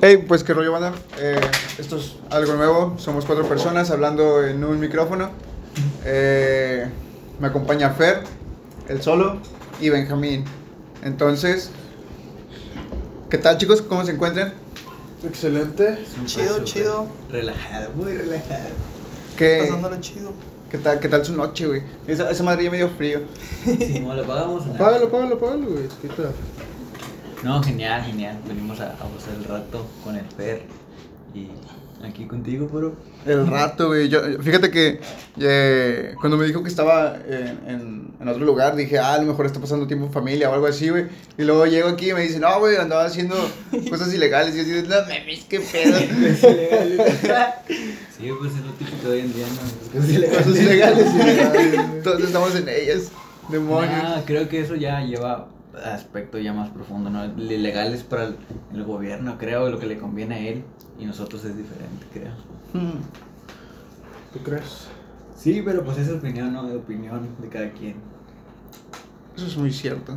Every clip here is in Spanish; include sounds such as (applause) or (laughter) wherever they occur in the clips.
Hey, pues qué rollo, banda. Eh, esto es algo nuevo. Somos cuatro personas hablando en un micrófono. Eh, me acompaña Fer, el solo, y Benjamín. Entonces, ¿qué tal, chicos? ¿Cómo se encuentran? Excelente. Chido, chido. Relajado, muy relajado. ¿Qué, Pasándolo chido. qué tal, ¿Qué tal su noche, güey? Esa, esa madre ya me dio frío. Si no lo pagamos. Págalo, págalo, págalo, güey. Quita. No, genial, genial. Venimos a, a pasar el rato con el Fer. Y aquí contigo, bro. El rato, güey. Yo, fíjate que eh, cuando me dijo que estaba en, en- en otro lugar, dije, ah, a lo mejor está pasando tiempo en familia o algo así, güey. Y luego llego aquí y me dice, no, güey, andaba haciendo cosas ilegales. Y yo así, no mames, qué pedo. (laughs) (laughs) Sí, pues es lo típico de hoy en día, ¿no? Cosas ilegales. cosas ilegales. ilegales. Todos (laughs) estamos en ellas. Demonios. Nah, creo que eso ya lleva aspecto ya más profundo, ¿no? Lo ilegal es para el, el gobierno, creo, lo que le conviene a él. Y nosotros es diferente, creo. Hmm. ¿Tú crees? Sí, pero pues es opinión, ¿no? De opinión de cada quien. Eso es muy cierto.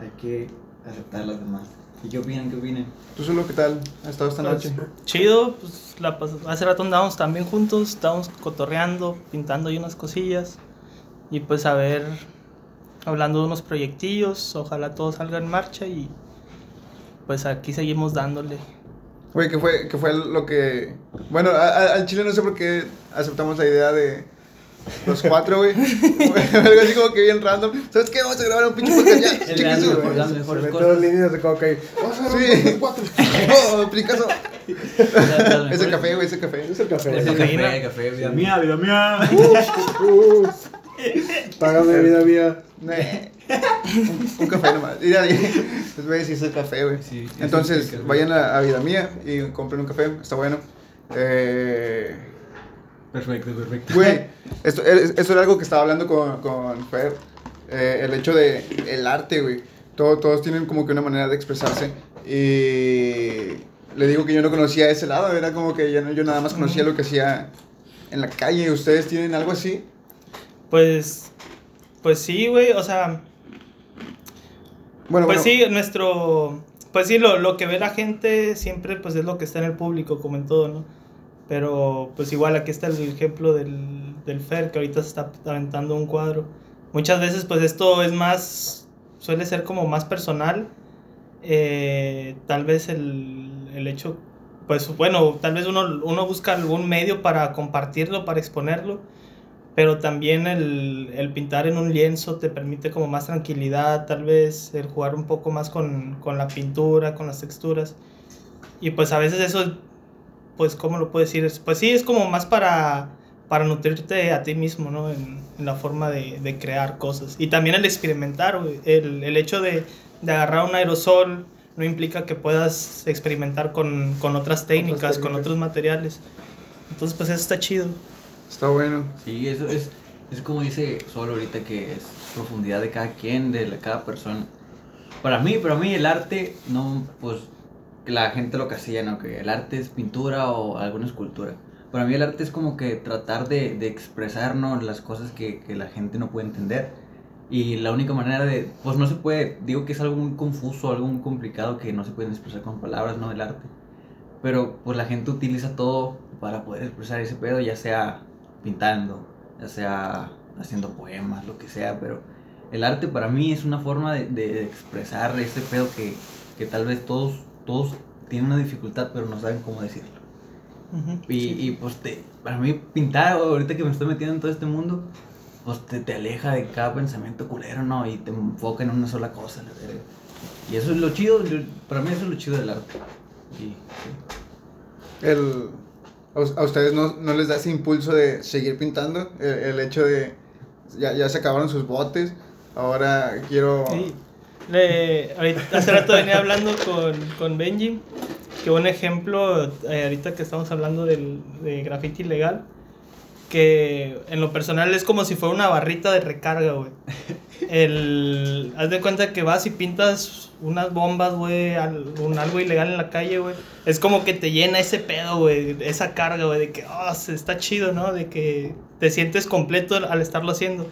Hay que aceptar a las demás. ¿Y qué opinan? ¿Qué opinan? ¿Tú solo qué tal? ¿Has estado esta noche? Chido, pues la hace rato andábamos también juntos, estábamos cotorreando, pintando ahí unas cosillas. Y pues a ver, hablando de unos proyectillos, ojalá todo salga en marcha y pues aquí seguimos dándole. Güey, ¿qué fue, qué fue lo que...? Bueno, a- a- al chile no sé por qué aceptamos la idea de los cuatro, güey. (laughs) Algo así como que bien random. ¿Sabes qué? Vamos a grabar un pinche podcast ya. (laughs) El su- las mejores cosas. todas líneas de coca ahí. Vamos a Sí. cuatro. (laughs) Oh, Picasso. Ese mejores- café, güey, ese café. Es el café. Café, café, vida mía, vida mía. (laughs) Págame, vida mía. (laughs) Un, un café nomás. Mira, les voy a decir ese café, güey. Sí, sí, Entonces, sí, vayan a, a Vida Mía y compren un café. Está bueno. Eh... Perfecto, perfecto. Güey, (laughs) esto, es- esto era algo que estaba hablando con, con Fer. eh, el hecho de el arte, güey. Todo- todos tienen como que una manera de expresarse. Y le digo que yo no conocía ese lado. Era como que yo, no- yo nada más conocía lo que hacía en la calle. ¿Ustedes tienen algo así? Pues, pues sí, güey, o sea, Bueno, pues bueno. sí, nuestro, pues sí, lo, lo que ve la gente siempre pues es lo que está en el público, como en todo, ¿no? Pero pues igual aquí está el ejemplo del, del Fer, que ahorita se está aventando un cuadro. Muchas veces pues esto es más, suele ser como más personal. Eh, tal vez el, el hecho, pues bueno, tal vez uno, uno busca algún medio para compartirlo, para exponerlo. Pero también el, el pintar en un lienzo te permite como más tranquilidad, tal vez el jugar un poco más con, con la pintura, con las texturas. Y pues a veces eso, pues, ¿cómo lo puedo decir? Es- Pues sí, es como más para, para nutrirte a ti mismo, ¿no? En, en la forma de, de crear cosas. Y también el experimentar. El, el hecho de, de agarrar un aerosol no implica que puedas experimentar con, con otras técnicas, con técnicas. otros materiales. Entonces, pues eso está chido. Está bueno. Sí, eso es, es como dice Solo ahorita que es profundidad de cada quien, de la- cada persona. Para mí, para mí el arte, no, pues, que la gente lo casilla, ¿no? Que el arte es pintura o alguna escultura. Para mí el arte es como que tratar de, de expresarnos las cosas que, que la gente no puede entender. Y la única manera de, pues no se puede, digo que es algo muy confuso, algo muy complicado que no se pueden expresar con palabras, ¿no? El arte. Pero pues la gente utiliza todo para poder expresar ese pedo, ya sea pintando, ya sea haciendo poemas, lo que sea, pero el arte para mí es una forma de, de expresar ese pedo que, que tal vez todos, todos tienen una dificultad, pero no saben cómo decirlo. Y, sí. y, pues te, para mí pintar, ahorita que me estoy metiendo en todo este mundo, pues te, te aleja de cada pensamiento culero, ¿no? Y te enfoca en una sola cosa, la. Y eso es lo chido, yo- para mí eso es lo chido del arte. Y, sí. El, a, us- a ustedes no, no les da ese impulso de seguir pintando. El, el hecho de. Ya, ya se acabaron sus botes. Ahora quiero. Sí. Le- ahorita, hace rato venía hablando con, con Benji, que un ejemplo, eh, ahorita que estamos hablando del, de graffiti ilegal, que en lo personal es como si fuera una barrita de recarga, güey. (laughs) El, haz de cuenta que vas y pintas unas bombas, güey, un, algo ilegal en la calle, güey. Es como que te llena ese pedo, güey, esa carga, güey, de que, oh, está chido, ¿no? De que te sientes completo al estarlo haciendo.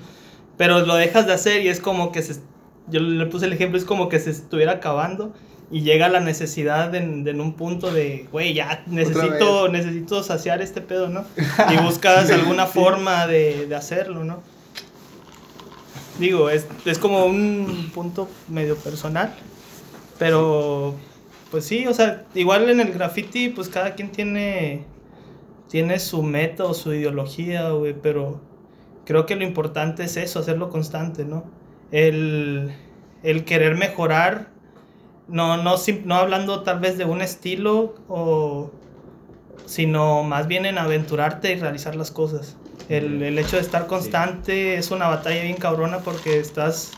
Pero lo dejas de hacer y es como que se, yo le puse el ejemplo, es como que se estuviera acabando y llega la necesidad en, en un punto de, güey, ya necesito, necesito saciar este pedo, ¿no? (laughs) Y buscas alguna forma de, de hacerlo, ¿no? Digo, es, es como un punto medio personal, pero pues sí, o sea, igual en el graffiti, pues cada quien tiene, tiene su meta o su ideología, güey, pero creo que lo importante es eso, hacerlo constante, ¿no? El, el querer mejorar, no, no, no hablando tal vez de un estilo, o, sino más bien en aventurarte y realizar las cosas. El, el hecho de estar constante es una batalla bien cabrona porque estás,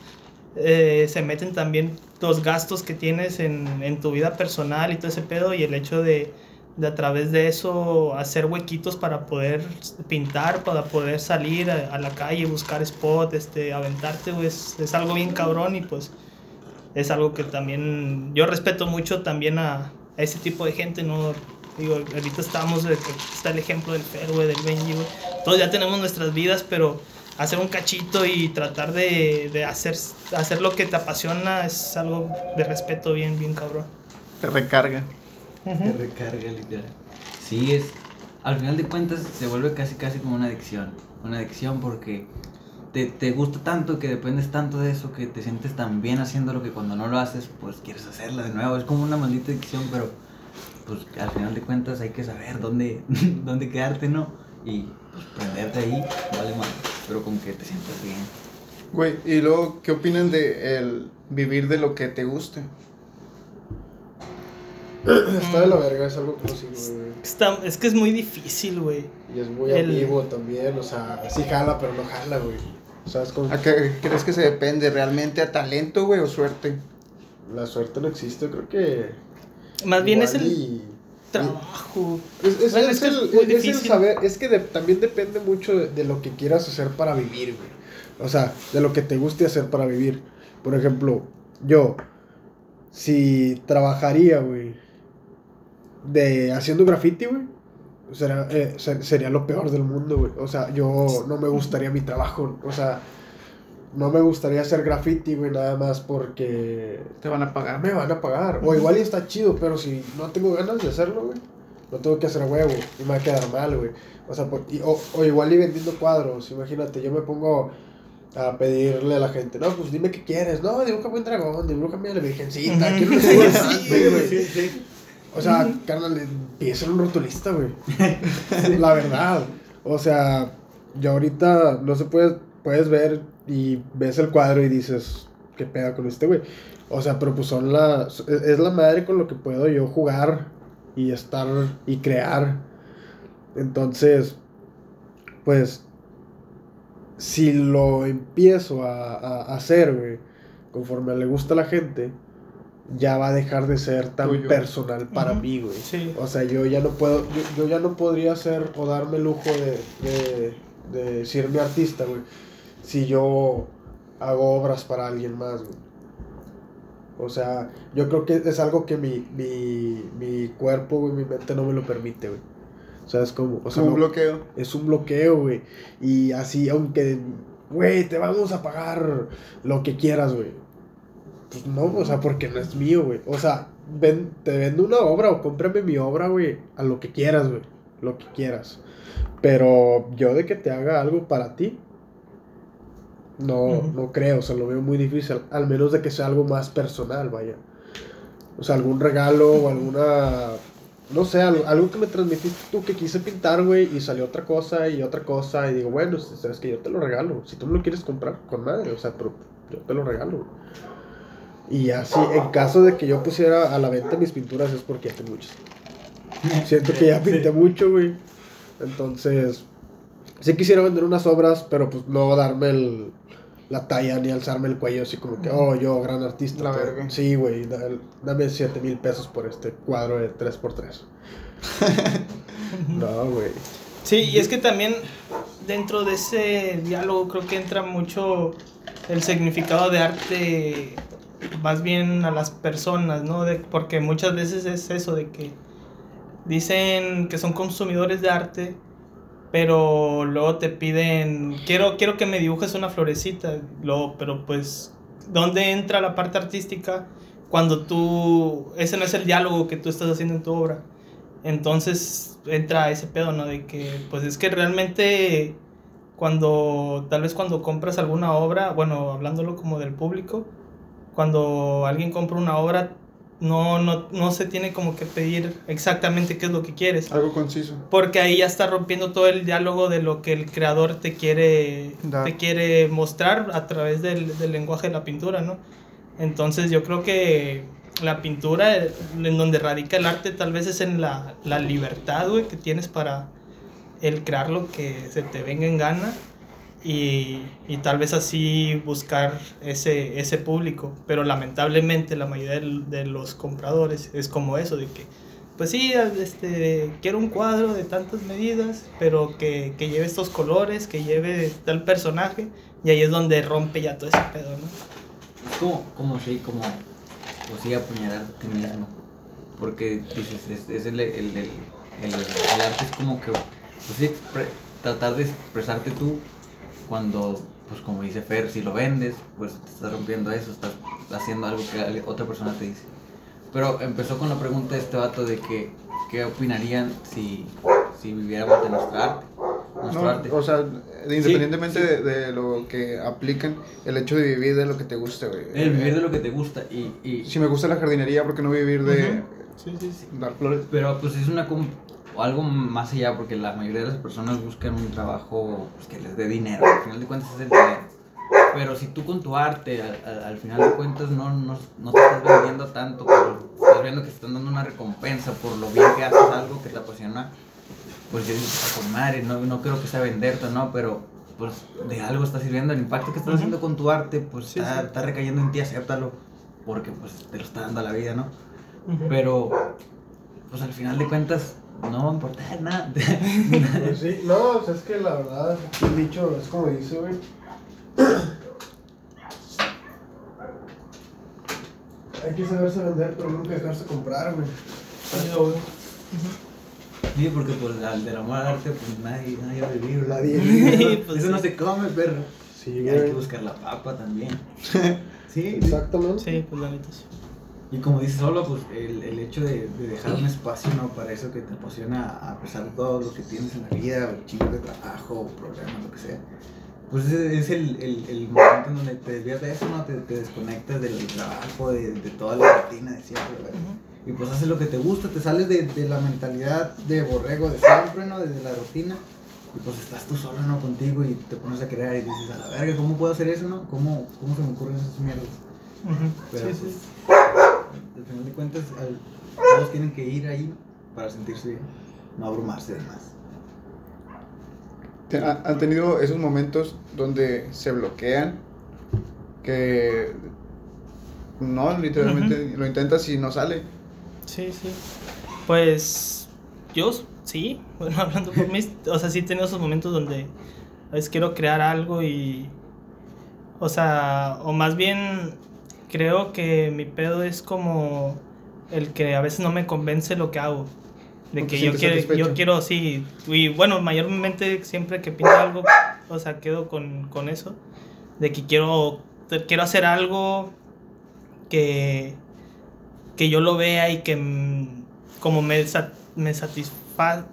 eh, se meten también los gastos que tienes en, en tu vida personal y todo ese pedo y el hecho de, de a través de eso hacer huequitos para poder pintar, para poder salir a, a la calle, buscar spot, este, aventarte, güey, es, es algo bien cabrón y pues es algo que también yo respeto mucho también a, a ese tipo de gente, ¿no? Digo, ahorita estamos, de que está el ejemplo del Fer, güey, del Benji, güey. Todos ya tenemos nuestras vidas, pero hacer un cachito y tratar de, de hacer, hacer lo que te apasiona es algo de respeto bien, bien cabrón. Te recarga. Te recarga, literal. Sí, es. Al final de cuentas se vuelve casi casi como una adicción. Una adicción porque te, te gusta tanto, que dependes tanto de eso, que te sientes tan bien haciéndolo que cuando no lo haces, pues quieres hacerlo de nuevo. Es como una maldita adicción, pero pues al final de cuentas hay que saber dónde, (laughs) dónde quedarte, ¿no? Y pues prenderte ahí, vale más. Pero con que te sientas bien. Güey, y luego, ¿qué opinan de el vivir de lo que te guste? (clears throat) Está de la verga, es algo que no sigo, güey. Está, es que es muy difícil, güey. Y es muy El- amigo también, o sea, sí jala, pero no jala, güey. O sea, es como... ¿A qué crees que se depende realmente a talento, güey, o suerte? La suerte no existe, creo que... Más bien es el y- trabajo. Es, es- Bueno, es es que el, es muy es el difícil. saber, es que de- también depende mucho de, de lo que quieras hacer para vivir, güey. O sea, de lo que te guste hacer para vivir. Por ejemplo, yo, si trabajaría, güey, de haciendo graffiti, güey, será, eh, ser- sería lo peor del mundo, güey. O sea, yo no me gustaría mi trabajo, o sea, no me gustaría hacer graffiti, güey, nada más porque Te van a pagar. me van a pagar. O igual y está chido, pero si no tengo ganas de hacerlo, güey, lo tengo que hacer huevo y me va a quedar mal, güey. O sea, por- y- o, o igual y vendiendo cuadros, imagínate, yo me pongo a pedirle a la gente, no, pues dime qué quieres, no, dibújame un dragón, dibújame a la virgencita, quiero un elefante, güey. O sea, carnal, empieza un rotulista, güey. (laughs) La verdad. O sea, yo ahorita no se puede, puedes ver y ves el cuadro y dices, ¿qué pega con este, güey? O sea, pero pues son la, es la madre con lo que puedo yo jugar y estar y crear. Entonces, pues, si lo empiezo a, a- a hacer, güey, conforme le gusta a la gente, ya va a dejar de ser tan Tuyo. personal para mí, güey. Sí. O sea, yo ya no puedo, yo, yo ya no podría hacer o darme el lujo de, de, de decirme artista, güey, si yo hago obras para alguien más, güey. O sea, yo creo que es algo que mi, mi, mi cuerpo, güey, mi mente no me lo permite, güey. O sea, es como, o sea, un no- bloqueo. es un bloqueo, güey. Y así, aunque, güey, te vamos a pagar lo que quieras, güey. Pues no, o sea, porque no es mío, güey. O sea, ven, te vendo una obra o cómprame mi obra, güey, a lo que quieras, güey. Lo que quieras. Pero yo de que te haga algo para ti, no, no creo, o sea, lo veo muy difícil. Al menos de que sea algo más personal, vaya. O sea, algún regalo o alguna. No sé, algo, algo que me transmitiste tú que quise pintar, güey, y salió otra cosa y otra cosa. Y digo, bueno, sabes que yo te lo regalo. Si tú me lo quieres comprar, con madre, o sea, pero yo te lo regalo. Y así, en caso de que yo pusiera a la venta mis pinturas, es porque ya tengo muchas. Siento que ya (laughs) pinté mucho, güey. Entonces, sí quisiera vender unas obras, pero pues no darme el, la talla ni alzarme el cuello así como que, oh, yo, gran artista. La pero- verga. Sí, güey, da- dame 7 mil pesos por este cuadro de 3x3. (laughs) no, güey. Sí, y es que también dentro de ese diálogo creo que entra mucho el significado de arte más bien a las personas, ¿no? De, porque muchas veces es eso de que dicen que son consumidores de arte, pero luego te piden, quiero, quiero que me dibujes una florecita, luego, pero pues, ¿dónde entra la parte artística? cuando tú, ese no es el diálogo que tú estás haciendo en tu obra. Entonces entra ese pedo, ¿no? De que, pues es que realmente cuando, tal vez cuando compras alguna obra, bueno, hablándolo como del público, cuando alguien compra una obra, no, no, no se tiene como que pedir exactamente qué es lo que quieres. Algo conciso. Porque ahí ya está rompiendo todo el diálogo de lo que el creador te quiere, te quiere mostrar a través del, del lenguaje de la pintura, ¿no? Entonces yo creo que la pintura, en donde radica el arte, tal vez es en la, la libertad, güey, que tienes para el crear lo que se te venga en gana y, y tal vez así buscar ese, ese público. Pero lamentablemente la mayoría del- de, los compradores es como eso, de que, pues sí, este, quiero un cuadro de tantas medidas, pero que, que lleve estos colores, que lleve tal personaje, y ahí es donde rompe ya todo ese pedo, ¿no? Es como, como sí, como, pues sí, apuñalar a ti mismo. Porque dices, es, es el, el, el, el- arte es como que, pues sí, tratar de expresarte tú cuando, pues como dice Fer, si lo vendes, pues te estás rompiendo eso, estás haciendo algo que otra persona te dice. Pero empezó con la pregunta de este vato de que, ¿qué opinarían si, si viviéramos de nuestro arte? No, o sea, de- independientemente De, de lo que apliquen, el hecho de vivir de lo que te guste, güey. El vivir de lo que te gusta y... y Si me gusta la jardinería, ¿por qué no vivir de Sí, sí, sí. dar flores? Pero pues es una o algo más allá porque la mayoría de las personas buscan un trabajo pues, que les dé dinero. Al final de cuentas es el dinero. Pero si tú con tu arte al, al- al final de cuentas no, no, no te estás vendiendo tanto, pero estás viendo que te están dando una recompensa por lo bien que haces algo que te apasiona, pues yo digo, "Ah, con madre, no, no creo que sea venderte, ¿no? Pero pues de algo está sirviendo, el impacto que estás Ujú. haciendo con tu arte, pues Sí, está, sí. está recayendo en ti, acéptalo, porque pues te lo está dando la vida, ¿no? Ujú. Pero, pues al final de cuentas, no va a importar nada. (laughs) Pues sí, no, o sea, es que la verdad, el dicho es como dice, güey. (coughs) Hay que saberse vender, pero nunca dejarse comprar, güey. Chido, güey. sí, porque pues al del amor al arte, pues nadie, nadie va a vivir. Nadie (laughs) pues Eso sí. no se come, perro. Sí, Y hay que güey. buscar la papa también. (laughs) sí, Exactamente. Sí, pues la neta sí. Y como dices solo, pues el, el hecho de, de dejar un espacio, ¿no? Para eso que te apasiona, a pesar de todo lo que tienes en la vida, o chingos de trabajo, problemas, lo que sea. Pues es, el, el, el momento en donde te desvías de eso, ¿no? Te, te desconectas del trabajo, de, de toda la rutina de siempre, ¿verdad? Y pues haces lo que te gusta, te sales de, de la mentalidad de borrego de siempre, ¿no? Desde la rutina. Y pues estás tú solo, ¿no? Contigo y te pones a crear y dices, a la verga, ¿cómo puedo hacer eso, no? ¿Cómo, cómo se me ocurren esas mierdas? Pero Sí, sí. Al final de cuentas, al- todos tienen que ir ahí para sentirse bien, no abrumarse de más. ¿Han tenido esos momentos donde se bloquean? Que no, literalmente lo intentas y no sale. Sí, sí. Pues yo sí, (laughs) bueno, hablando por mí, o sea, sí he tenido esos momentos donde a veces quiero crear algo y, o sea, o más bien creo que mi pedo es como el que a veces no me convence lo que hago. De que yo quiero, satisfecho. yo quiero, sí, y bueno, mayormente siempre que pinto algo, o sea, quedo con, con eso, de que quiero, quiero hacer algo que, que yo lo vea y que mm, como me, me satisfa...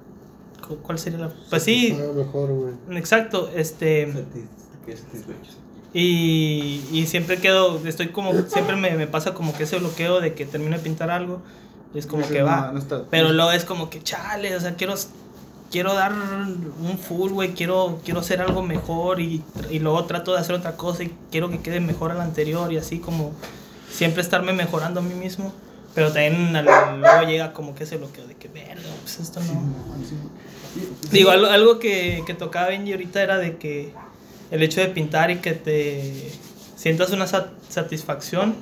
cu- ¿Cuál sería la...? Pues sí, mejor, güey. exacto, este... Satis-. Y, y siempre quedo, estoy como, siempre me, me pasa como que ese bloqueo de que termino de pintar algo y es como que "No, va. no está- Pero luego es como que, chale, o sea, quiero, quiero dar un full, güey, quiero, quiero hacer algo mejor y, y luego trato de hacer otra cosa y quiero que quede mejor a la anterior y así como siempre estarme mejorando a mí mismo. Pero también luego llega como que ese bloqueo de que, verga, pues esto no... Digo, algo, algo que, que tocaba Benji ahorita era de que el hecho de pintar y que te sientas una sat- satisfacción.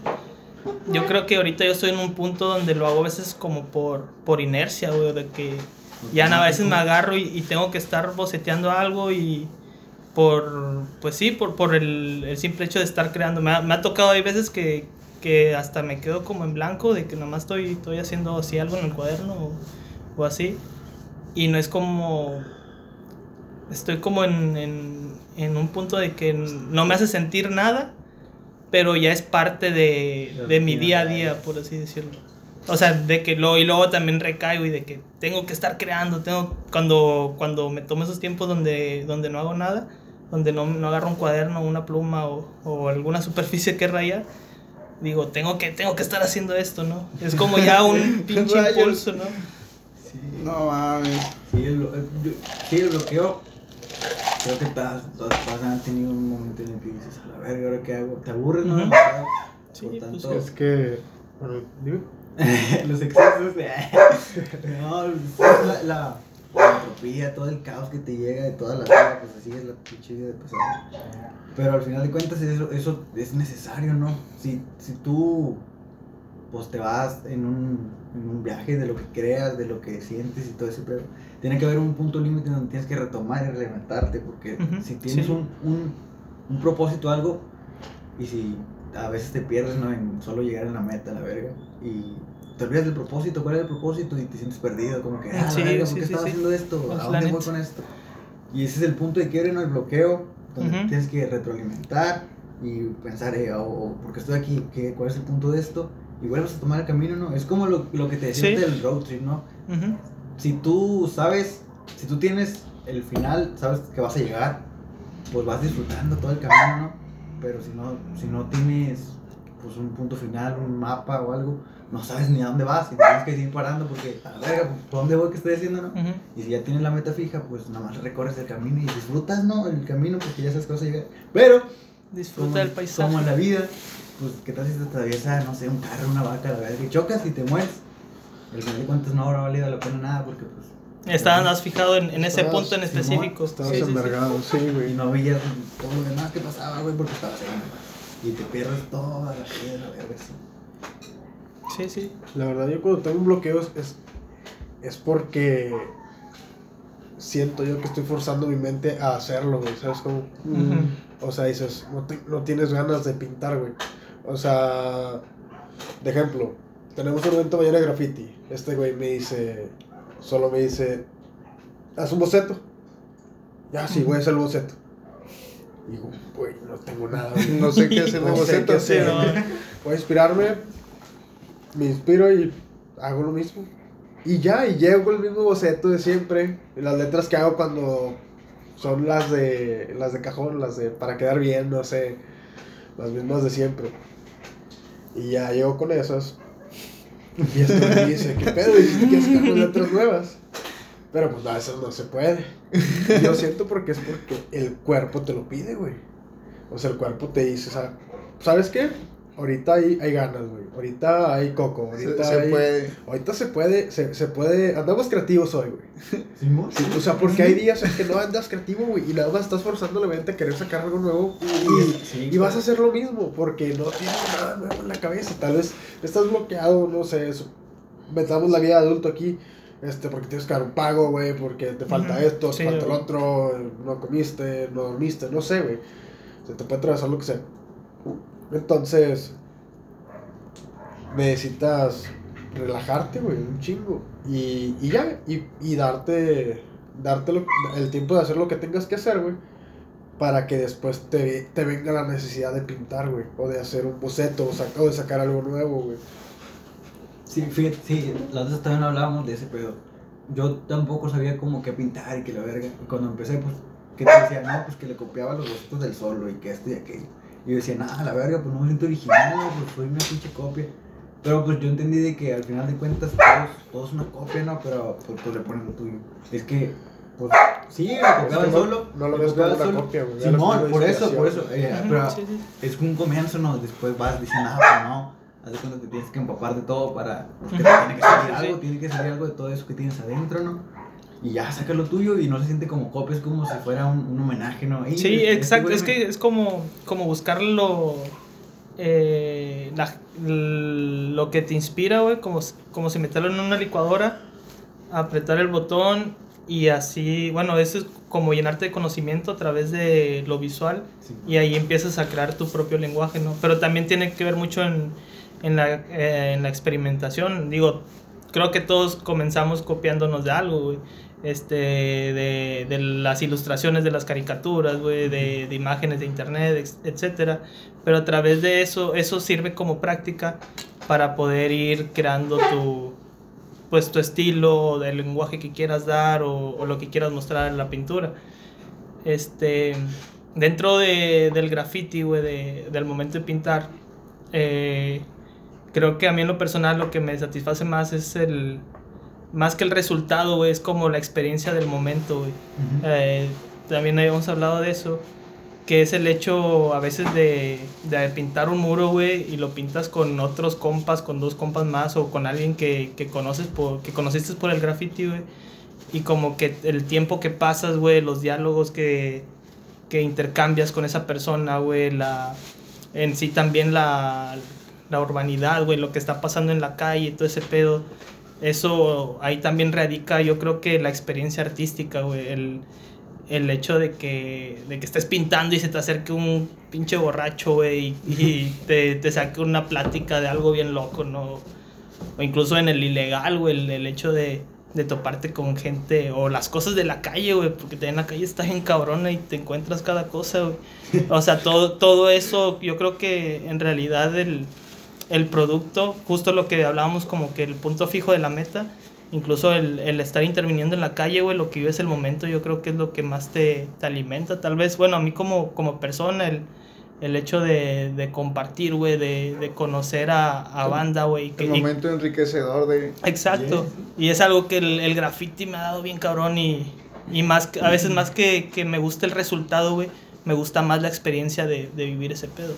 Yo creo que ahorita yo estoy en un punto donde lo hago a veces como por, por inercia, güey, de que ya a veces me agarro y, y tengo que estar boceteando algo y por, pues sí, por, por el, el simple hecho de estar creando. Me ha, me ha tocado, hay veces que, que hasta me quedo como en blanco, de que nomás estoy, estoy haciendo así algo en el cuaderno o, o así. Y no es como... Estoy como en, en un punto de que no me hace sentir nada, pero ya es parte de, de mi día a día, por así decirlo. O sea, de que lo, y luego también recaigo y de que tengo que estar creando, tengo, cuando, cuando me tomo esos tiempos donde, donde no hago nada, donde no, no agarro un cuaderno, una pluma o, o alguna superficie que rayar, digo, tengo que, tengo que estar haciendo esto, ¿no? Es como ya un (laughs) pinche impulso, ¿no? Sí. No mames. Sí, el, sí, bloqueo. Creo que todas, todas las personas han tenido un momento en el que dices, a la verga, ¿ahora qué hago? ¿Te aburres, no? Demasiado. Sí, Por pues, Es que. Bueno, dime. (laughs) los excesos. (laughs) no, es la, la, la entropía, todo el caos que te llega de toda la vida, pues así es la pinche de persona. Pero al final de cuentas eso, eso es necesario, ¿no? Si, si tú pues te vas en un, en un viaje de lo que creas, de lo que sientes y todo ese pedo, tiene que haber un punto límite donde tienes que retomar y levantarte, porque Ujú, si tienes sí. un, un, un propósito, algo, y si a veces te pierdes, ¿no? En solo llegar a la meta, la verga, y te olvidas del propósito, ¿cuál es el propósito? Y te sientes perdido, como que, ah, Sí, la verga, ¿por sí, qué sí, estaba haciendo esto? Pues, ¿A dónde voy con esto? Y ese es el punto de quiebre, ¿no? El bloqueo, donde Ujú. tienes que retroalimentar y pensar, eh, o, o, ¿por qué estoy aquí? ¿Qué, ¿Cuál es el punto de esto? Y vuelves a tomar el camino, ¿no? Es como lo, lo que te decía del road trip, ¿no? Ujú. Si tú sabes, si tú tienes el final, sabes que vas a llegar, pues vas disfrutando todo el camino, ¿no? Pero si no, si no tienes pues un punto final, un mapa o algo, no sabes ni a dónde vas y tienes que seguir parando porque, a la verga, pues, ¿por dónde voy que estoy haciendo, no? Ujú. Y si ya tienes la meta fija, pues nada más recorres el camino y disfrutas, ¿no? El camino porque ya vas a llegar. Pero, Disfruta del paisaje. como en la vida, pues qué tal si te atraviesa, no sé, un carro, una vaca, la verga, y chocas y te mueres. Al final de cuentas no habrá valido la pena nada porque pues... Estabas más fijado en, en ese Estabas- punto en específico. Estabas Sí, envergado, sí, Y güey. no veías todo lo demás que pasaba, güey, porque estabas ahí. güey. Y te pierdes toda la vida, la verga, sí. Sí, sí. La verdad, yo cuando tengo un bloqueo es, es, es porque siento yo que estoy forzando mi mente a hacerlo, güey. ¿Sabes cómo? Ujú. O sea, dices, no, te- no tienes ganas de pintar, güey. O sea, de ejemplo, tenemos un evento mañana de graffiti. Este güey me dice, solo me dice, haz un boceto. Ya, sí, voy a hacer el boceto. Y digo, güey, no tengo nada. güey. No sé qué hacer de (laughs) No boceto. hacer. No. (laughs) Voy a inspirarme, me inspiro y hago lo mismo. Y ya, y llego con el mismo boceto de siempre. Y las letras que hago cuando son las de las de cajón, las de para quedar bien, no sé, las mismas de siempre. Y ya llego con esas. Y esto me dice, ¿qué pedo? Dijiste que sacar unas letras nuevas. Pero pues no, eso no se puede. Y Yo siento porque es porque el cuerpo te lo pide, güey. O sea, el cuerpo te dice, ¿sabes qué? Ahorita hay, hay ganas, güey. Ahorita hay coco. Ahorita se hay- puede. Ahorita se puede, se, se puede, andamos creativos hoy, güey. (laughs) ¿Simón? Sí, o sea, porque hay días en que no andas creativo, güey, y nada más estás forzando la mente a querer sacar algo nuevo y, Sí, y vas a hacer lo mismo, porque no tienes nada nuevo en la cabeza. Tal vez estás bloqueado, no sé, eso. metamos la vida de adulto aquí, este, porque tienes que dar un pago, güey, porque te falta esto, sí, te falta el otro, no comiste, no dormiste, no sé, güey. Se te puede atravesar lo que sea. Entonces, necesitas relajarte, güey, un chingo. Y, y ya, y, y darte, darte el tiempo de hacer lo que tengas que hacer, güey. Para que después te, te venga la necesidad de pintar, güey. O de hacer un boceto, o, de sacar algo nuevo, güey. Sí, fíjate, sí, la otra vez también hablábamos de ese pedo. Yo tampoco sabía cómo qué pintar y que la verga. Y cuando empecé, pues, ¿qué te decía? No, pues que le copiaba los bocetos del solo y que esto y aquello. Y yo decía, nada, la verga, pues no me siento original, pues soy una pinche copia. Pero pues yo entendí de que al final de cuentas todos, todos una copia, ¿no? Pero pues, pues, le ponen lo tuyo. Es que, pues, sí, me copiaba Es que el no- solo. no lo ves como una solo. copia, güey, lo Simón, por eso, por eso. eh, pero sí, sí. es un comienzo, ¿no? Después vas diciendo, ah, pues no. Haz de cuenta que te tienes que empapar de todo para. Porque te tiene que salir algo, tiene que salir algo de todo eso que tienes adentro, ¿no? Y ya saca lo tuyo y no se siente como copia, es como si fuera un, un homenaje, ¿no? Sí, este exacto. Es que es como, como buscarlo. eh, la- lo que te inspira, güey. Como, como si meterlo en una licuadora, apretar el botón y así. Bueno, eso es como llenarte de conocimiento a través de lo visual. Sí. Y ahí empiezas a crear tu propio lenguaje, ¿no? Pero también tiene que ver mucho en, en, la, eh, en la experimentación. Digo, creo que todos comenzamos copiándonos de algo, güey. Este, de, de las ilustraciones de las caricaturas, güey, de, de imágenes de internet, etcétera. Pero a través de eso, eso sirve como práctica para poder ir creando tu, pues, tu estilo, el lenguaje que quieras dar o, o lo que quieras mostrar en la pintura. Este, dentro de, del graffiti, güey, de- del momento de pintar, eh, creo que a mí en lo personal lo que me satisface más es el, más que el resultado, güey, es como la experiencia del momento, güey. Eh, también habíamos hablado de eso, que es el hecho a veces de, de pintar un muro, güey, y lo pintas con otros compas, con dos compas más, o con alguien que, que conoces por, que conociste por el graffiti, güey. Y como que el tiempo que pasas, güey, los diálogos que, que intercambias con esa persona, güey, la, en sí también la, la urbanidad, güey, lo que está pasando en la calle, todo ese pedo. Eso ahí también radica, yo creo que la experiencia artística, güey, el, el hecho de que, de que estés pintando y se te acerque un pinche borracho, güey, y, y te, te saque una plática de algo bien loco, ¿no? O incluso en el ilegal, güey, el, el hecho de, de toparte con gente, o las cosas de la calle, güey, porque en la calle estás en cabrona y te encuentras cada cosa, güey. O sea, todo, todo eso, yo creo que en realidad el, el producto, justo lo que hablábamos como que el punto fijo de la meta, incluso el, el estar interviniendo en la calle, güey, lo que vives el momento, yo creo que es lo que más te, te alimenta. Tal vez, bueno, a mí como, como persona, el, el hecho de, de compartir, güey, de, de conocer a, a banda, güey. El y- momento enriquecedor de... Exacto. Y es algo que el, el graffiti me ha dado bien cabrón y, y más, a veces más que, que me gusta el resultado, güey, me gusta más la experiencia de, de vivir ese pedo.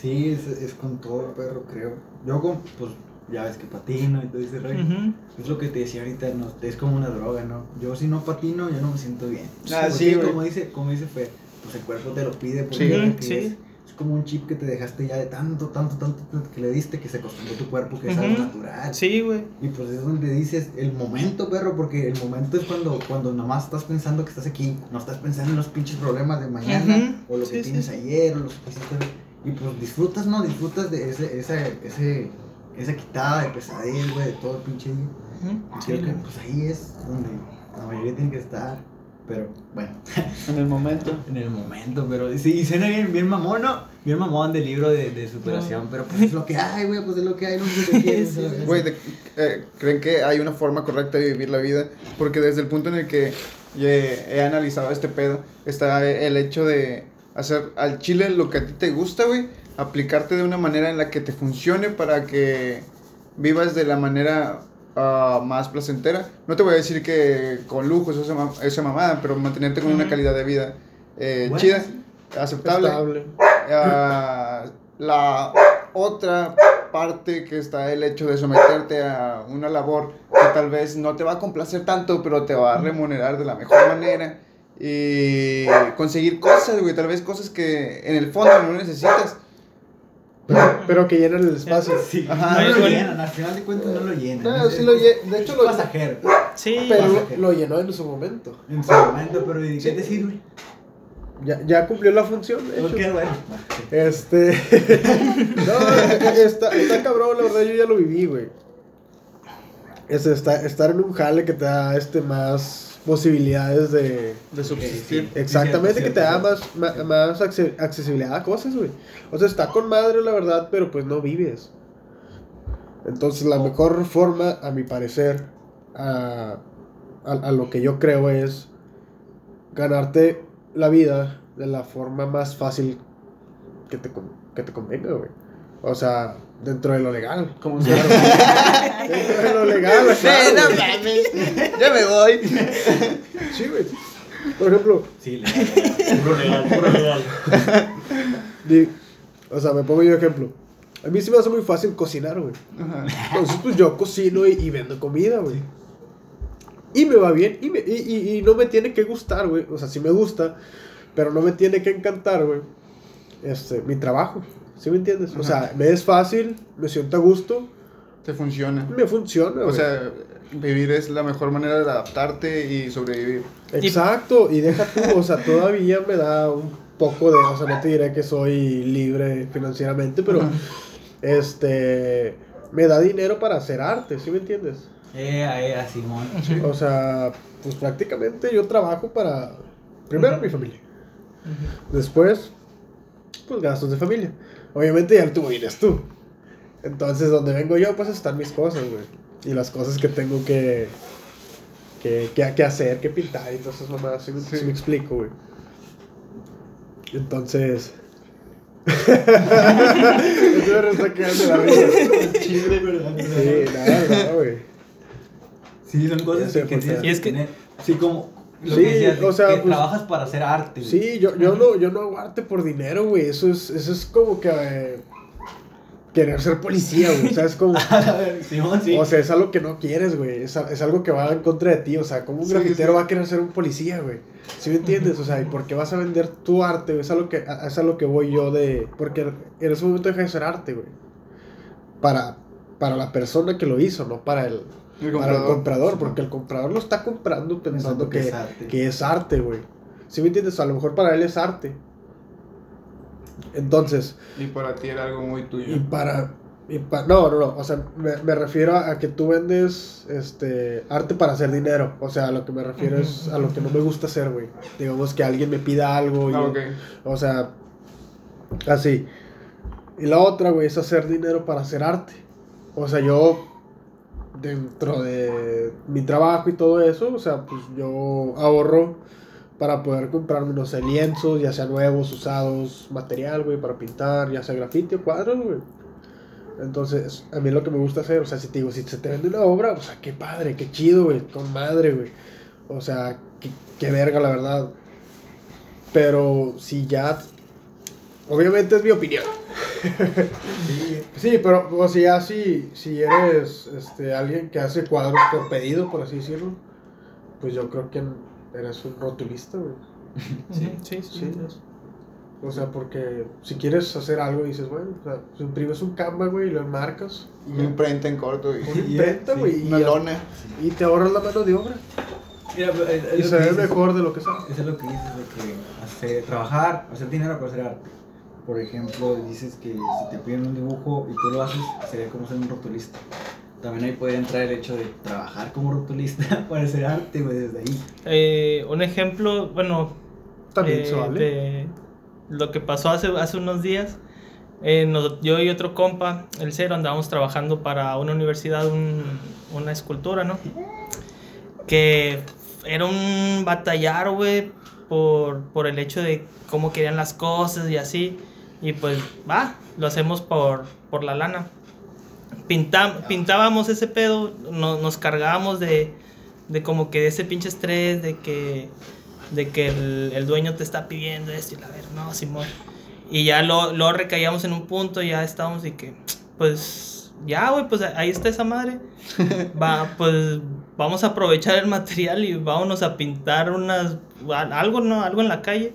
Sí, es, es con todo, perro, creo. Yo, con, pues, ya ves que patino y todo ese rollo. Ujú. Es lo que te decía ahorita, no, es como una droga, ¿no? Yo si no patino, yo no me siento bien. Ah, sí, güey. como dice, como dice Fer, pues el cuerpo te lo pide porque Sí. lo sí. es. Es como un chip que te dejaste ya de tanto, tanto, tanto, tanto que le diste que se acostumbró tu cuerpo que es algo natural. Sí, güey. Y pues es donde dices el momento, perro, porque el momento es cuando, cuando nomás estás pensando que estás aquí, no estás pensando en los pinches problemas de mañana, Ujú. o lo Sí, que sí, tienes sí. ayer, o lo que hiciste. Y pues disfrutas, ¿no? Disfrutas de ese, esa, ese, esa quitada de pesadez, güey, de todo el pinche día. Sí, creo que güey. pues ahí es donde la mayoría tiene que estar. Pero bueno, En el momento. (laughs) en el momento, pero sí, y suena bien, bien mamón, ¿no? Bien mamón del libro de, de superación, pero pues es lo que hay, güey, pues es lo que hay, no sé. (laughs) Güey, eh, ¿creen que hay una forma correcta de vivir la vida? Porque desde el punto en el que he, he analizado este pedo, está el hecho de hacer al chile lo que a ti te gusta, güey, aplicarte de una manera en la que te funcione para que vivas de la manera ah, más placentera. No te voy a decir que con lujos o esa, ma- esa mamada, pero mantenerte con una calidad de vida eh, Bueno, chida, sí. aceptable. Ah, la otra parte que está el hecho de someterte a una labor que tal vez no te va a complacer tanto, pero te va a remunerar de la mejor manera y conseguir cosas, güey, tal vez cosas que en el fondo no necesitas. Pero, pero que llenan el espacio. (laughs) Sí, Ajá. no lo llenan, al final de cuentas no lo llenan. No, sí lo de hecho es lo- pasajero. Sí, Pero Pasajero. lo llenó en su momento. En su momento, pero ¿y de qué te sirve? Ya, ya cumplió la función, de hecho. Ok, bueno. Este. (laughs) no, está, está cabrón, la verdad, yo ya lo viví, güey. Es está, estar en un jale que te da este más posibilidades de. De subsistir. Exactamente, Sí, que te da más, más acce- accesibilidad a cosas, güey. O sea, está con madre, la verdad, pero pues no vives. Entonces, la mejor forma, a mi parecer, a, a, a lo que yo creo es ganarte la vida de la forma más fácil que te, que te convenga, güey. O sea, dentro de lo legal. Como Claro. (laughs) dentro de lo legal, claro, no güey. mames, ya me voy. Sí, güey. Por ejemplo, Sí, legal. Puro legal, puro legal. O sea, me pongo yo ejemplo. A mí se me hace muy fácil cocinar, güey. Ajá. Entonces, pues yo cocino y, y vendo comida, güey. Y me va bien. Y, me- y, y- y no me tiene que gustar, güey. O sea, sí me gusta, pero no me tiene que encantar, güey. Este, mi trabajo. ¿Sí me entiendes? O sea, me es fácil, me siento a gusto, Te funciona. me funciona, O güey. sea, vivir es la mejor manera de adaptarte y sobrevivir. Exacto, y deja tú, o sea, todavía me da un poco de, o sea, no te diré que soy libre financieramente, pero Ajá. este me da dinero para hacer arte, ¿sí me entiendes? Eh, eh, Simón. O sea, pues prácticamente yo trabajo para, primero mi familia, después, pues gastos de familia. Obviamente ya tú vienes tú. Entonces, donde vengo yo, pues están mis cosas, güey. Y las cosas que tengo que, que, que, que hacer, que pintar y todas esas mamadas. ¿Sí, me- sí Sí. me explico, güey? Entonces... Eso me está quedando la vida. Chile, ¿verdad? Sí, nada, no, güey. Sí, son cosas que pues, tienes que- tener. Sí, como lo Sí, que decías, de o sea, que pues- trabajas para hacer arte. güey. Sí, yo, yo, no, yo no hago arte por dinero, güey. Eso es, eso es como que eh, querer ser policía, güey. O sea, es como. (laughs) Sí. O sea, es algo que no quieres, güey. Es, es algo que va en contra de ti. O sea, como un grafitero sí. va a querer ser un policía, güey. ¿Sí me entiendes? O sea, ¿y por qué vas a vender tu arte? güey? Es a lo que, a- es a lo que voy yo de. Porque en ese momento deja de ser arte, güey. Para, para la persona que lo hizo, no para el, El para el comprador. Porque el comprador lo está comprando pensando Pensando que que, es arte. que es arte, güey. ¿Sí me entiendes? A lo mejor para él es arte. Entonces, Y para ti era algo muy tuyo. y para... Y pa- no, no, no, o sea, me, me refiero a, a que tú vendes este arte para hacer dinero. O sea, a lo que me refiero es a lo que no me gusta hacer, güey. Digamos que alguien me pida algo y... Ah, ok. O sea, así. Y la otra, güey, es hacer dinero para hacer arte. O sea, yo, dentro de mi trabajo y todo eso, o sea, pues yo ahorro para poder comprarme, no sé, lienzos, ya sea nuevos, usados, material, güey, para pintar, ya sea grafiti cuadros, güey. Entonces, a mí lo que me gusta hacer, o sea, si te digo, si se te vende una obra, o sea, qué padre, qué chido, güey, con madre, güey. O sea, qué, qué verga, la verdad. Pero si ya. Obviamente es mi opinión. (laughs) sí, pero o sea, ya si, si eres este, alguien que hace cuadros por pedido, por así decirlo, pues yo creo que eres un rotulista, güey. (laughs) Sí, sí, sí. Sí. O sea, porque si quieres hacer algo y dices, bueno, o sea, pues imprimes un Canva, güey, y lo enmarcas. Y Una imprenta en corto. Y Una (laughs) Y- imprenta, sí, güey. y una lona. Y te ahorras la mano de obra. Mira, es- es Y lo se ve mejor de lo que sabes. Eso es lo que dices de que hacer, trabajar, hacer dinero para hacer arte. Por ejemplo, dices que si te piden un dibujo y tú lo haces, sería como ser un rotulista. También ahí puede entrar el hecho de trabajar como rotulista (laughs) para hacer arte, güey, desde ahí. Eh, un ejemplo, bueno, También eh, vale. de lo que pasó hace, hace unos días. eh, nos- yo y otro compa, el cero, andábamos trabajando para una universidad, un- una escultura, ¿no? Que era un batallar, güey, por, por el hecho de cómo querían las cosas y así. Y pues, va, lo hacemos por, por la lana. Pintam- pintábamos ese pedo, no- nos cargábamos de, de como que ese pinche estrés, de que, de que el, el dueño te está pidiendo esto y la ver, no, Simón. Y ya lo, lo recaíamos en un punto, ya estábamos y que, pues, ya, güey, pues ahí está esa madre. (laughs) Va, pues vamos a aprovechar el material y vámonos a pintar unas, algo, ¿no? Algo en la calle.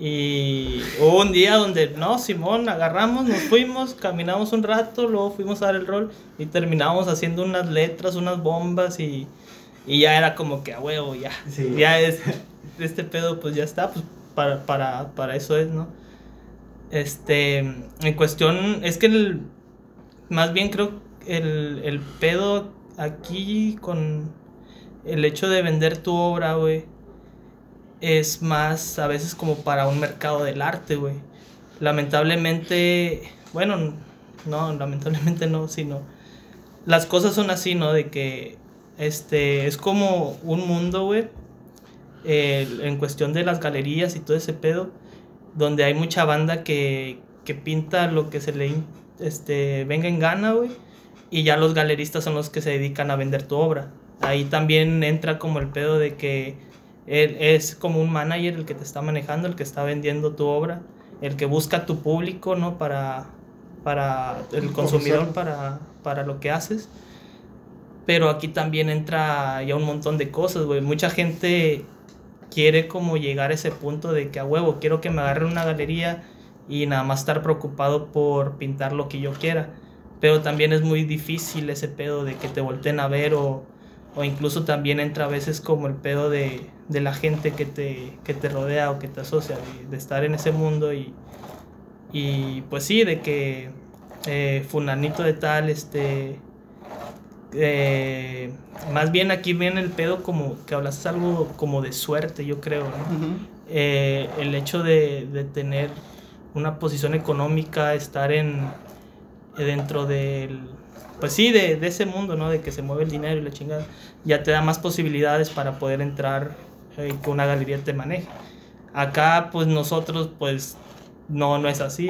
Y hubo un día donde, no, Simón, agarramos, nos fuimos, caminamos un rato, luego fuimos a dar el rol y terminamos haciendo unas letras, unas bombas y, y ya era como que a huevo, ya. Sí. Ya es, este pedo pues ya está, pues para, para, para eso es, ¿no? Este, en cuestión, es que el, más bien creo el, el pedo aquí con el hecho de vender tu obra, güey, es más a veces como para un mercado del arte, güey. Lamentablemente, bueno, no, lamentablemente no, sino las cosas son así, ¿no? De que este es como un mundo, güey, en cuestión de las galerías y todo ese pedo, donde hay mucha banda que, que pinta lo que se le este, venga en gana, güey, y ya los galeristas son los que se dedican a vender tu obra. Ahí también entra como el pedo de que él es como un manager el que te está manejando, el que está vendiendo tu obra, el que busca tu público, ¿no? Para, para el consumidor, para, para lo que haces. Pero aquí también entra ya un montón de cosas, güey. Mucha gente quiere como llegar a ese punto de que a huevo, quiero que me agarren una galería y nada más estar preocupado por pintar lo que yo quiera. Pero también es muy difícil ese pedo de que te volteen a ver o, o incluso también entra a veces como el pedo de, de la gente que te, que te rodea o que te asocia, de, de estar en ese mundo y, y pues sí, de que eh, fulanito de tal, este... eh, más bien aquí viene el pedo como que hablaste algo como de suerte, yo creo, ¿no? Eh, el hecho de, de tener una posición económica, estar en dentro del, pues sí, de, de ese mundo, ¿no? De que se mueve el dinero y la chingada, ya te da más posibilidades para poder entrar, eh, que una galería te maneje. Acá, pues nosotros, pues, no, no es así.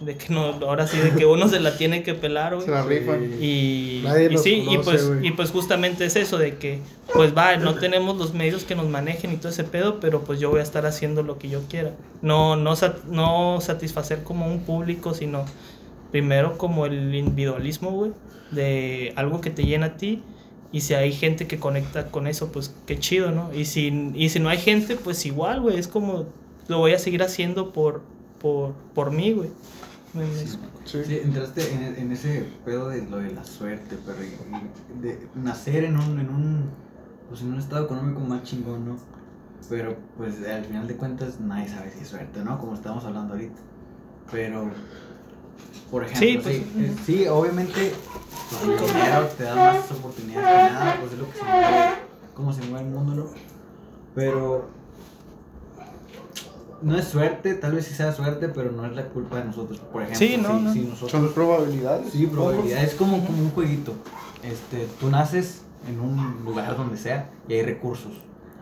De que no, ahora sí, de que uno se la tiene que pelar, güey. Se la rifan. Y, Nadie y sí, y conoce, pues, güey. y pues justamente es eso, de que, pues va, no tenemos los medios que nos manejen y todo ese pedo, pero pues yo voy a estar haciendo lo que yo quiera. No, no, sat- no satisfacer como un público, sino primero como el individualismo, güey, de algo que te llena a ti. Y si hay gente que conecta con eso, pues qué chido, ¿no? Y si, y si no hay gente, pues igual, güey, es como lo voy a seguir haciendo por, por, por mí, güey. Me- me- Sí. Sí, entraste en, en ese pedo de lo de la suerte, pero de nacer en un, en un, pues en un estado económico más chingón, ¿no? Pero pues al final de cuentas nadie sabe si es suerte, ¿no? Como estamos hablando ahorita. Pero, por ejemplo, Sí, sí, pues, eh, sí, obviamente pues, el dinero te da más oportunidades que nada, pues es lo que se mueve, cómo se mueve el mundo, ¿no? Pero no es suerte, tal vez sí sea suerte, pero no es la culpa de nosotros. Por ejemplo, Sí, no, si, no. si nosotros Son probabilidades. Sí, probabilidad. Es como, como un jueguito. Este, tú naces en un lugar donde sea y hay recursos.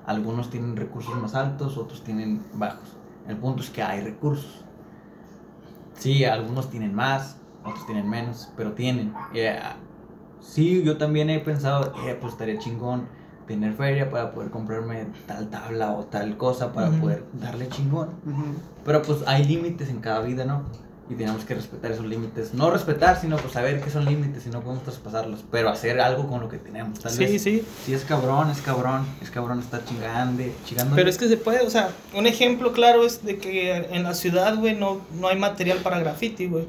Algunos tienen recursos más altos, otros tienen bajos. El punto es que hay recursos. Sí, algunos tienen más, otros tienen menos, pero tienen. Eh, sí, yo también he pensado, eh, pues estaría chingón tener feria para poder comprarme tal tabla o tal cosa para poder darle chingón. Pero pues hay límites en cada vida, ¿no? Y tenemos que respetar esos límites. No respetar, sino pues saber qué son límites y no podemos traspasarlos. Pero hacer algo con lo que tenemos. Tal Sí, vez. sí. Si es cabrón, es cabrón. Es cabrón estar chingando, chingando. Pero es que se puede, o sea, un ejemplo claro es de que en la ciudad, güey, no, no hay material para graffiti, güey.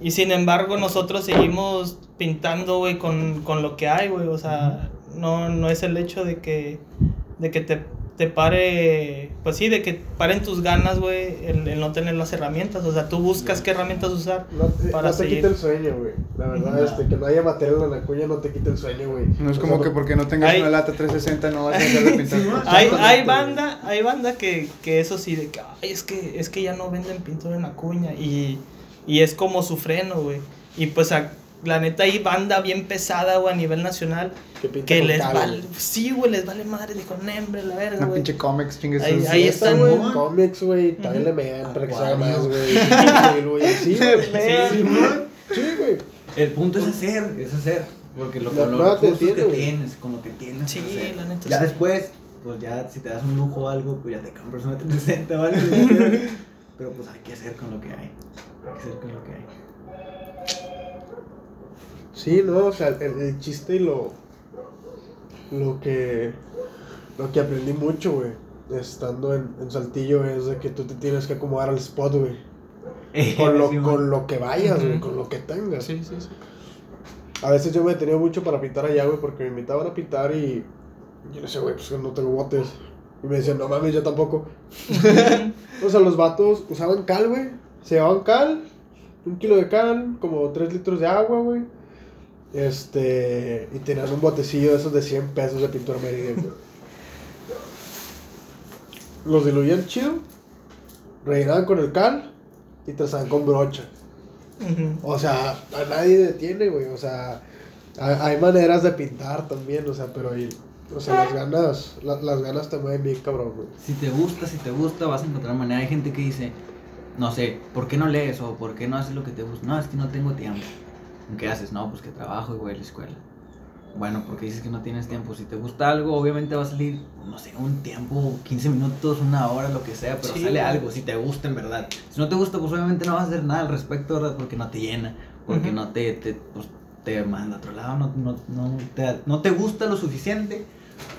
Y sin embargo, nosotros seguimos pintando, güey, con, con lo que hay, güey. O sea, no, no es el hecho de que, de que te, te pare, pues sí, de que paren tus ganas, güey, el, el no tener las herramientas. O sea, tú buscas qué herramientas usar. No, te- Para no te seguir. quita el sueño, güey. La verdad, No. este, que no haya material en la cuña no te quita el sueño, güey. No es O como sea, que porque no tengas Hay- una lata 360 no vas a dejar de pintar. Hay, hay banda, hay banda que, que eso sí, de que, ay, es que, es que ya no venden pintura en la cuña y, y es como su freno, güey. Y pues a- la neta hay banda bien pesada, güey, a nivel nacional, que, pinta que les vale, sí, güey, les vale madre, dijo, nembre, la verga, pinche cómics, chingues. Ahí- ahí están, güey, ¿no? cómics, güey, también le mean para que se haga Acuario. más, güey. Sí, güey, (laughs) sí, güey. Sí. Sí, güey. El punto es hacer, es hacer. Porque lo, con te recursos que tienes, con lo que tienes. Sí, hacer. la neta Ya sí. después, pues ya si te das un lujo o algo, pues ya te compras una (laughs) 360, ¿vale? (laughs) Pero pues hay que hacer con lo que hay. Hay que hacer con lo que hay. Sí, no, o sea, el, el chiste y lo. Lo que. Lo que aprendí mucho, güey, estando en, en Saltillo es de que tú te tienes que acomodar al spot, güey. (laughs) Con lo, Sí, con lo que vayas, güey, con lo que tengas. Sí, sí, sí. A veces yo me he tenido mucho para pintar allá, güey, porque me invitaban a pintar y. Yo le decía, güey, pues que no tengo botes. Y me decían, no mames, yo tampoco. (laughs) O sea, los vatos usaban cal, güey. Se llevaban cal, un kilo de cal, como 3 litros de agua, güey. Este. Y tenían un botecillo de esos de 100 pesos de pintura Meridian. Los diluían chido, rellenaban con el cal y trazaban con brocha. O sea, a nadie detiene, güey. O sea, ha- hay maneras de pintar también, o sea, pero ahí, o sea, las ganas, la- las ganas te mueven bien cabrón, güey. Si te gusta, si te gusta, vas a encontrar manera. Hay gente que dice, no sé, ¿por qué no lees o por qué no haces lo que te gusta? No, es que no tengo tiempo. ¿Qué haces? No, pues que trabajo y voy a la escuela. Bueno, porque dices que no tienes tiempo. Si te gusta algo, obviamente va a salir, no sé, un tiempo, 15 minutos, una hora, lo que sea, pero Sí, sale algo, si te gusta en verdad. Si no te gusta, pues obviamente no vas a hacer nada al respecto, ¿verdad? Porque no te llena, porque Ujú. no te, te, pues, te manda a otro lado, no, no, no, te, no te gusta lo suficiente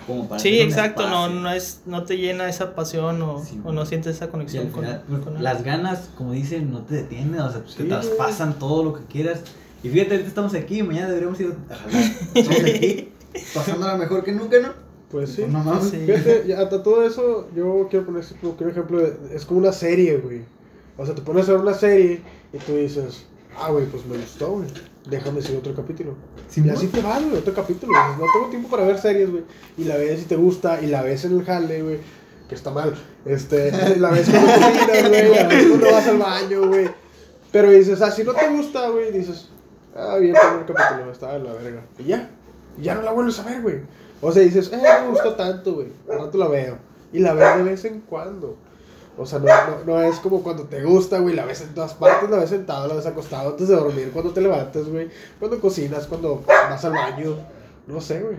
como para Sí, exacto, no, no, es, no te llena esa pasión o, Sí, o no sientes esa conexión al con, final, pues, con algo. las ganas, como dicen, no te detienen, o sea, Sí, te traspasan todo lo que quieras. Y fíjate, ahorita estamos aquí, mañana deberíamos ir a jalar. Estamos aquí, (laughs) pasándola mejor que nunca, ¿no? Pues sí. Pues no mames. Sí. Fíjate, ya, hasta todo eso, yo quiero poner este como que un ejemplo, de- es como una serie, güey. O sea, te pones a ver una serie y tú dices, Ah, güey, pues me gustó, güey. Déjame seguir otro capítulo. Sí, y así te vas, güey, otro capítulo. güey. No tengo tiempo para ver series, güey. Y la ves y te gusta, y la ves en el jale, güey. Que está mal. Este, (laughs) la ves cuando cocinas, güey. La ves cuando vas al baño, güey. Pero dices, ah, si no te gusta, güey, dices, ah, bien, el primer capítulo, estaba en la verga. Y ya. Ya no la vuelves a ver, güey. O sea, dices, eh, no me gustó tanto, güey. Al rato la veo. Y la ves de vez en cuando. O sea, no, no, no es como cuando te gusta, güey, la ves en todas partes, la ves sentado, la ves acostado antes de dormir, cuando te levantas, güey, cuando cocinas, cuando vas al baño, no sé, güey.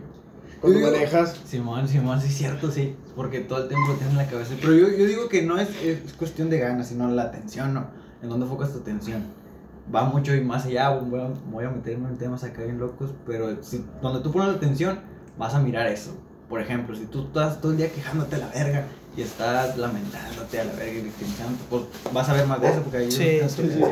Cuando digo- manejas. Simón, Simón, sí es cierto, sí. Porque todo el tiempo lo tienes en la cabeza. Pero yo, yo digo que no es, es cuestión de ganas, sino la atención, ¿no? En dónde enfocas tu atención. Va mucho y más allá, voy a, voy a meterme en temas acá bien locos, pero si, donde tú pones la atención, vas a mirar eso. Por ejemplo, si tú estás todo el día quejándote a la verga y estás lamentándote a la verga y victimizándote, pues vas a ver más de eso porque ahí Sí, sí, sí.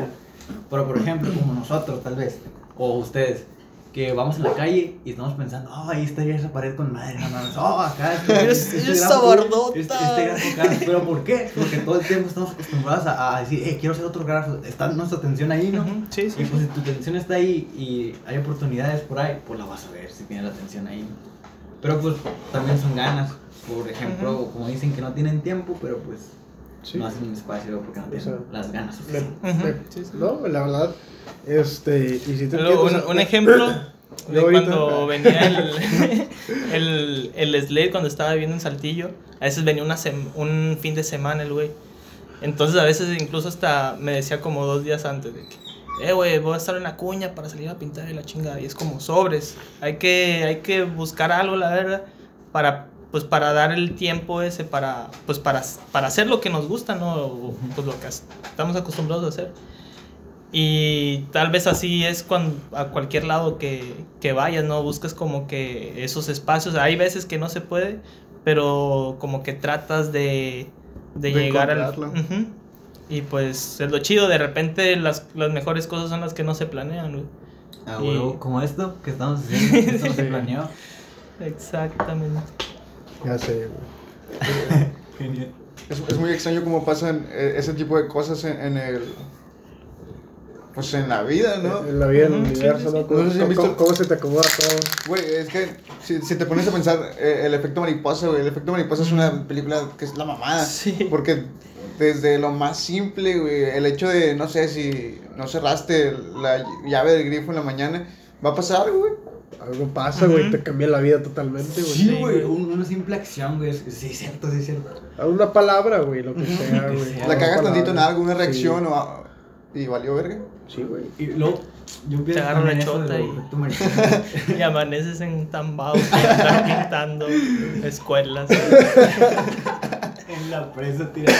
Pero por ejemplo, como nosotros tal vez, o ustedes, que vamos en la calle y estamos pensando, oh, ahí estaría esa pared con madre, no mames, oh, acá (laughs) este, Es- este. Este, este. Pero ¿por qué? Porque todo el tiempo estamos acostumbrados a, a decir, eh, quiero hacer otro grafo, está nuestra atención ahí, ¿no? Sí, sí. Y pues si tu atención está ahí y hay oportunidades por ahí, pues la vas a ver si tienes la atención ahí. ¿no? Pero pues también son ganas. Por ejemplo, como dicen que no tienen tiempo, pero pues Sí. no hacen un espacio porque no tienen sea, las ganas Me- me- sí, sí. No, la verdad, este, y si te entiendo, un, o un ejemplo (coughs) de ahorita- cuando (laughs) venía el, (laughs) el, el Slade cuando estaba viviendo en Saltillo. A veces venía una sem- un fin de semana el güey. Entonces a veces incluso hasta me decía como dos días antes de que, eh, güey, voy a estar en la cuña para salir a pintar y la chingada. Y es como sobres. Hay que, hay que buscar algo, la verdad, para pues para dar el tiempo ese para pues para, para hacer lo que nos gusta, ¿no? O, pues lo que estamos acostumbrados a hacer. Y tal vez así es cuando a cualquier lado que, que vayas, ¿no? Buscas como que esos espacios. Hay veces que no se puede, pero como que tratas de, de, De llegar al... encontrarlo. Ujú. Y pues es lo chido, de repente las, las mejores cosas son las que no se planean, güey. Ah, Y- como esto que estamos haciendo, que no se (laughs) planeó. Exactamente. Ya sé, güey. (laughs) Genial. Es, es muy extraño cómo pasan eh, ese tipo de cosas en, en el. Pues en la vida, ¿no? En la vida, en el universo, ¿no? ¿Cómo, No sé si han cómo- visto- cómo se te acomoda todo? Güey, es que si, si te pones a pensar, eh, el efecto mariposa, güey, el efecto mariposa es una película que es la mamada. Sí. Porque desde lo más simple, güey, el hecho de, no sé, si no cerraste la llave del grifo en la mañana, va a pasar, güey. Algo pasa, güey, te cambia la vida totalmente, güey. Sí, güey, güey. un- una simple acción, güey. Sí, es cierto, sí, es cierto. A Una palabra, güey, lo que sea, güey. La cagas tantito en algo, una Sí. reacción o a- y valió verga. Sí, güey. Y luego, yo pienso agarra una chota y-. (laughs) Y amaneces en Tambao, están (laughs) pintando escuelas. en la presa tirada.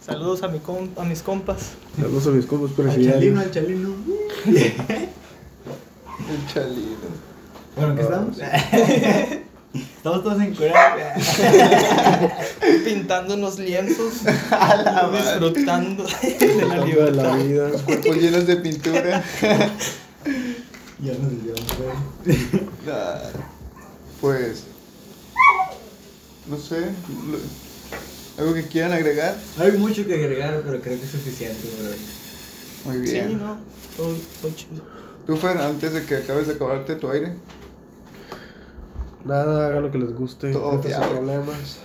Saludos a, mi com- a mis compas. Saludos a mis compas Al chalino, al chalino. El chalito. Bueno, ¿en ¿qué estamos? (laughs) Estamos todos encuerados. (laughs) Pintando unos lienzos. (laughs) la madre. disfrutando de la libertad. la vida. Cuerpos llenos de pintura. ya nos desviamos, güey. Ah, Pues. No sé. ¿Algo que quieran agregar? Hay mucho que agregar, pero creo que es suficiente, bro. Muy Sí, bien. no, todo, todo chido. Tú, Fer, antes de que acabes de acabarte tu aire. Nada, hagan lo que les guste. Todo fiado. problemas.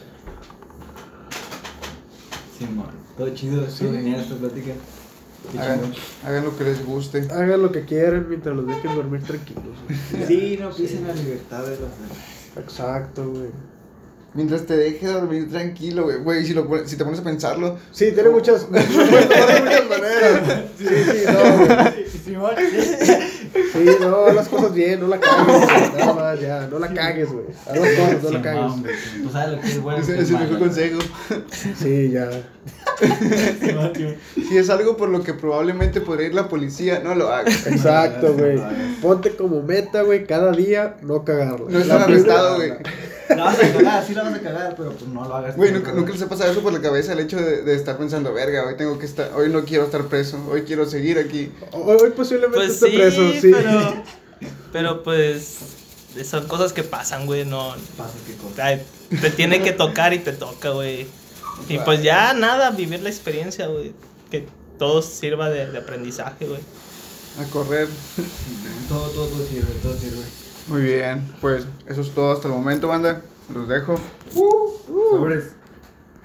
Simón, todo chido, Sí. genial esta plática. Hagan, hagan lo que les guste. Hagan lo que quieran mientras los dejen dormir tranquilos. güey. Sí, no pisen la libertad de los demás. Exacto, güey. Mientras te deje dormir tranquilo, güey. Güey, si, lo si te pones a pensarlo. Sí, tiene muchas. (laughs) Puedes de muchas maneras. Sí, sí, no, güey. Sí, no, las cosas bien, no la cagues. Nada más, ya, no la cagues, güey. Haz las cosas, no la cagues. Tú sabes lo que es bueno. Ese es el mejor consejo. Sí, ya. Si es algo por lo que probablemente podría ir la policía, no lo hagas. Exacto, güey. Ponte como meta, güey, cada día no cagarla. No estar arrestado, primera- güey. La vas a cagar, sí la vas a cagar, pero pues no lo hagas. Güey, nunca, nunca les ha pasado eso por la cabeza el hecho de, de estar pensando, verga, hoy tengo que estar, hoy no quiero estar preso, hoy quiero seguir aquí. Hoy, hoy posiblemente Pues esté sí, preso, sí. pero. (laughs) Pero pues. Son cosas que pasan, güey. No. Pasa qué cosa. ay, Te tiene que tocar y te toca, güey. Y pues ya nada, vivir la experiencia, güey. Que todo sirva de, de aprendizaje, güey. A correr. Todo, todo, todo sirve, todo sirve. Muy bien, pues eso es todo hasta el momento, banda. Los dejo. Sobres.